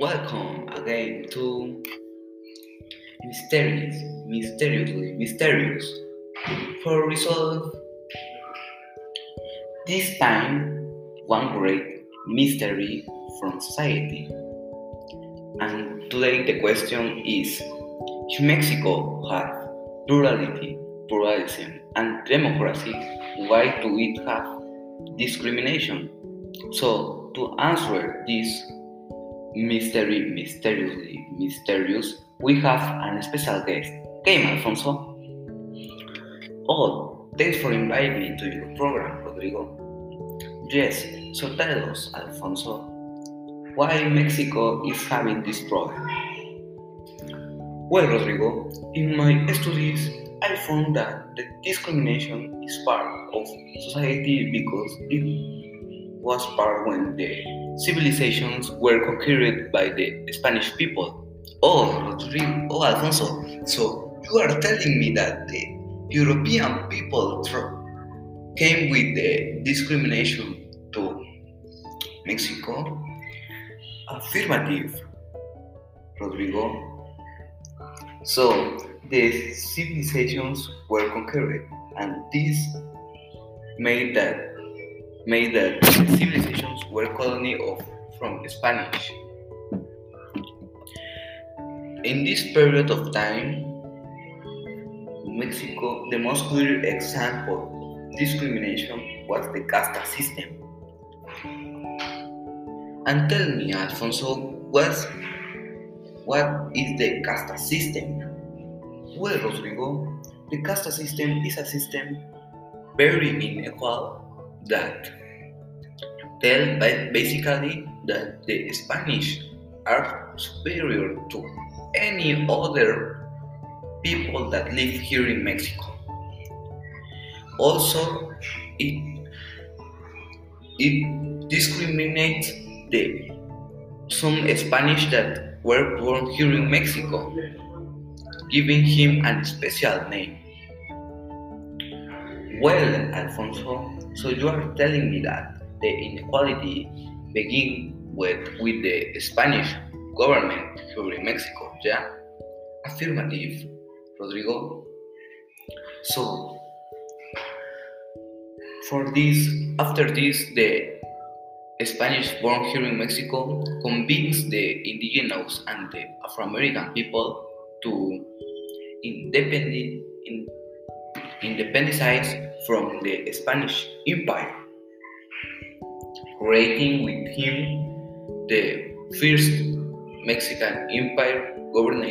Welcome again to Mysterious, Mysteriously Mysterious for resolve this time one great mystery from society. And today the question is Should Mexico have plurality, pluralism, and democracy? Why do it have discrimination? So, to answer this mystery, mysteriously mysterious, we have an special guest. Okay, Alfonso? Oh, thanks for inviting me to your program, Rodrigo. Yes, so tell us, Alfonso, why Mexico is having this problem? Well, Rodrigo, in my studies, I found that the discrimination is part of society because it was part when the civilizations were conquered by the Spanish people. Oh, Rodrigo, oh, Alfonso, so you are telling me that the European people came with the discrimination to Mexico? Affirmative, Rodrigo. So, the civilizations were conquered, and this made that made that civilizations were colony of from Spanish. In this period of time, Mexico, the most clear example of discrimination was the casta system. And tell me, Alfonso, what's, what is the casta system? Well, Rodrigo, the casta system is a system very unequal that tell basically that the Spanish are superior to any other people that live here in Mexico. Also, it it discriminates the some Spanish that were born here in Mexico, giving him a special name. Well, Alfonso, so you are telling me that the inequality begin with with the Spanish government here in Mexico, yeah? Affirmative, Rodrigo. So, for this, after this, the Spanish born here in Mexico convinced the indigenous and the Afro-American people to independent, in, from the Spanish Empire, creating with him the first Mexican Empire governed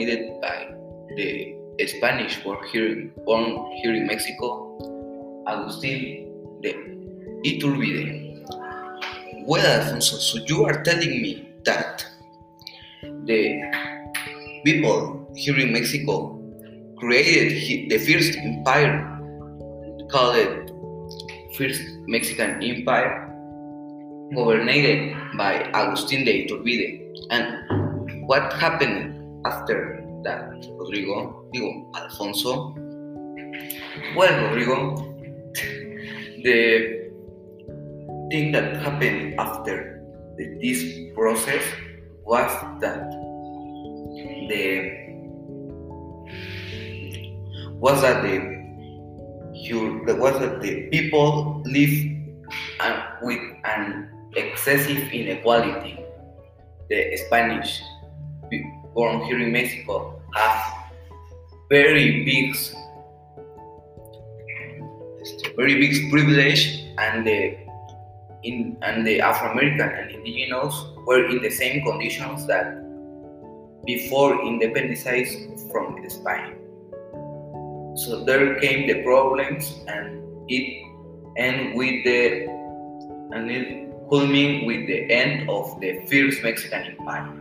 by the Spanish born here, born here in Mexico, Agustin de Iturbide. Well, Alfonso, so you are telling me that the people here in Mexico created the first empire called it First Mexican Empire, governed by Agustin de Iturbide. And what happened after that, Rodrigo? Digo, Alfonso? Well, Rodrigo, the thing that happened after the, this process was that the was that the you was that the people live uh, with an excessive inequality. The Spanish born here in Mexico have very big very big privilege and the in, and the Afro-American and indigenous were in the same conditions that before independence from Spain. So there came the problems, and it ended with the and it culminated with the end of the first Mexican Empire.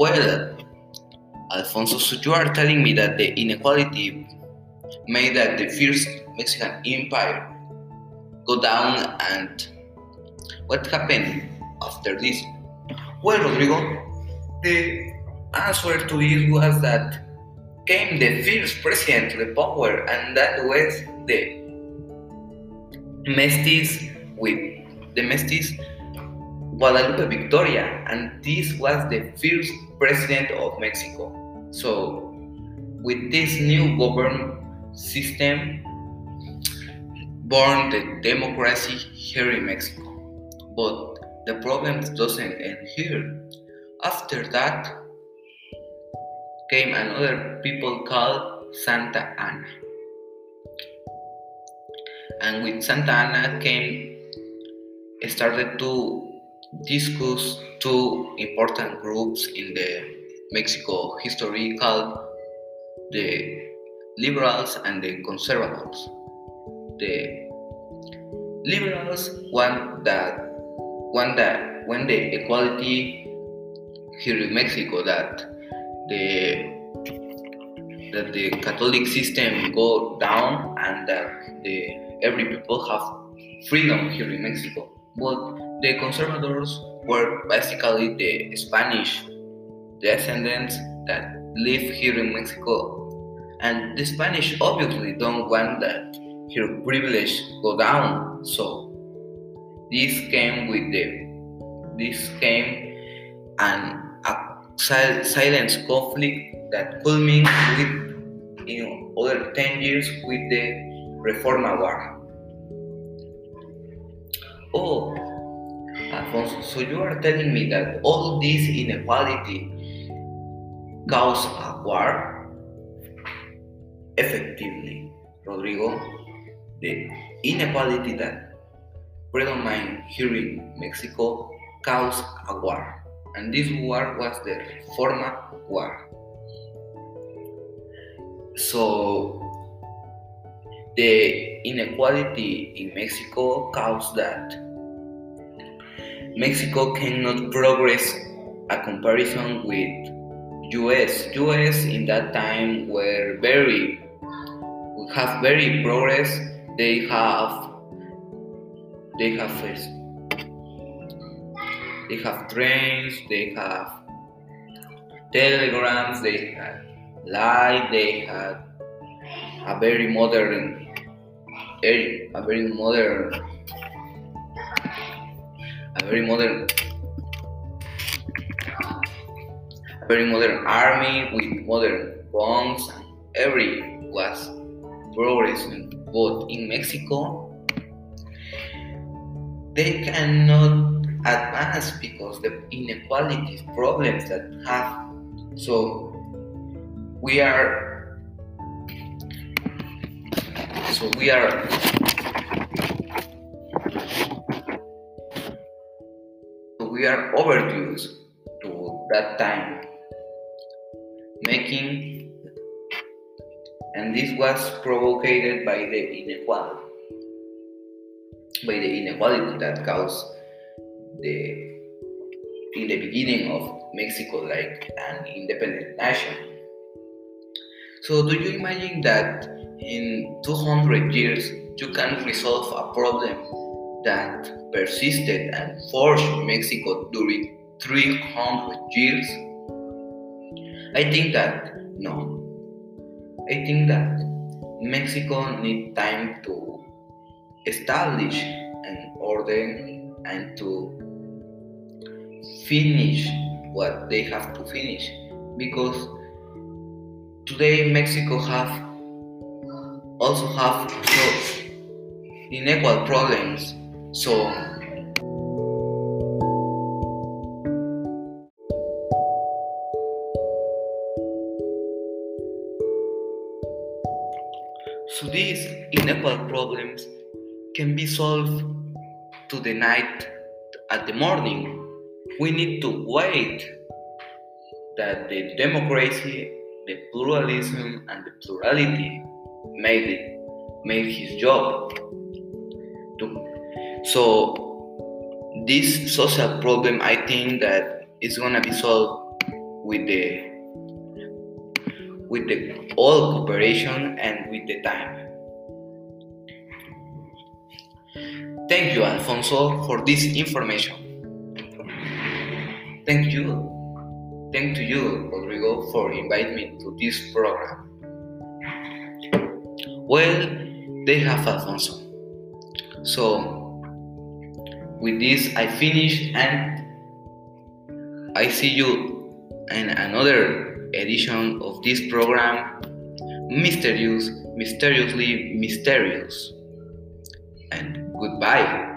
Well, Alfonso, so you are telling me that the inequality made that the first Mexican Empire go down and what happened after this? Well, Rodrigo, the answer to this was that came the first president to the power, and that was the Mestis with the Mestis Guadalupe Victoria, and this was the first president of Mexico. So, with this new government system, born the democracy here in Mexico. But the problem doesn't end here. After that came another people called Santa Anna. And with Santa Anna came started to discuss two important groups in the Mexico history called the liberals and the conservatives. The liberals want that want that when the equality here in Mexico that the that the Catholic system go down and that the every people have freedom here in Mexico. But the conservatives were basically the Spanish descendants that live here in Mexico. And the Spanish obviously don't want that her privilege go down. So this came with the this came and sil- silent conflict that culminated with in other 10 years with the Reforma War. Oh, Alfonso, so you are telling me that all this inequality caused a war? Effectively, Rodrigo, the inequality that predominate here in Mexico caused a war, and this war was the Reforma War. So, the inequality in Mexico caused that Mexico cannot progress a comparison with US. US in that time were very we have very progress. They have they have they have trains, they have telegrams, they have light, they have a very modern a very modern a very modern a very modern army with modern bombs and every was progressing but in Mexico. They cannot advance because the inequalities problems that have. So we are so we are we are overdue to that time making and this was provoked by the inequality by the inequality that caused the in the beginning of Mexico like an independent nation. So do you imagine that in 200 years you can resolve a problem that persisted and forced Mexico during 300 years? I think that no. I think that Mexico need time to establish an order and to finish what they have to finish. Because today Mexico have also have so unequal problems. So so these unequal problems can be solved to the night at the morning we need to wait that the democracy, the pluralism, and the plurality made it, made his job. So this social problem, I think that is gonna be solved with the with the all cooperation and with the time. Thank you, Alfonso, for this information. Thank you. Thank to you, Rodrigo, for inviting me to this program. Well, they have Alfonso. So, with this, I finish and I see you in another edition of this program, Mysterious, Mysteriously Mysterious. And goodbye.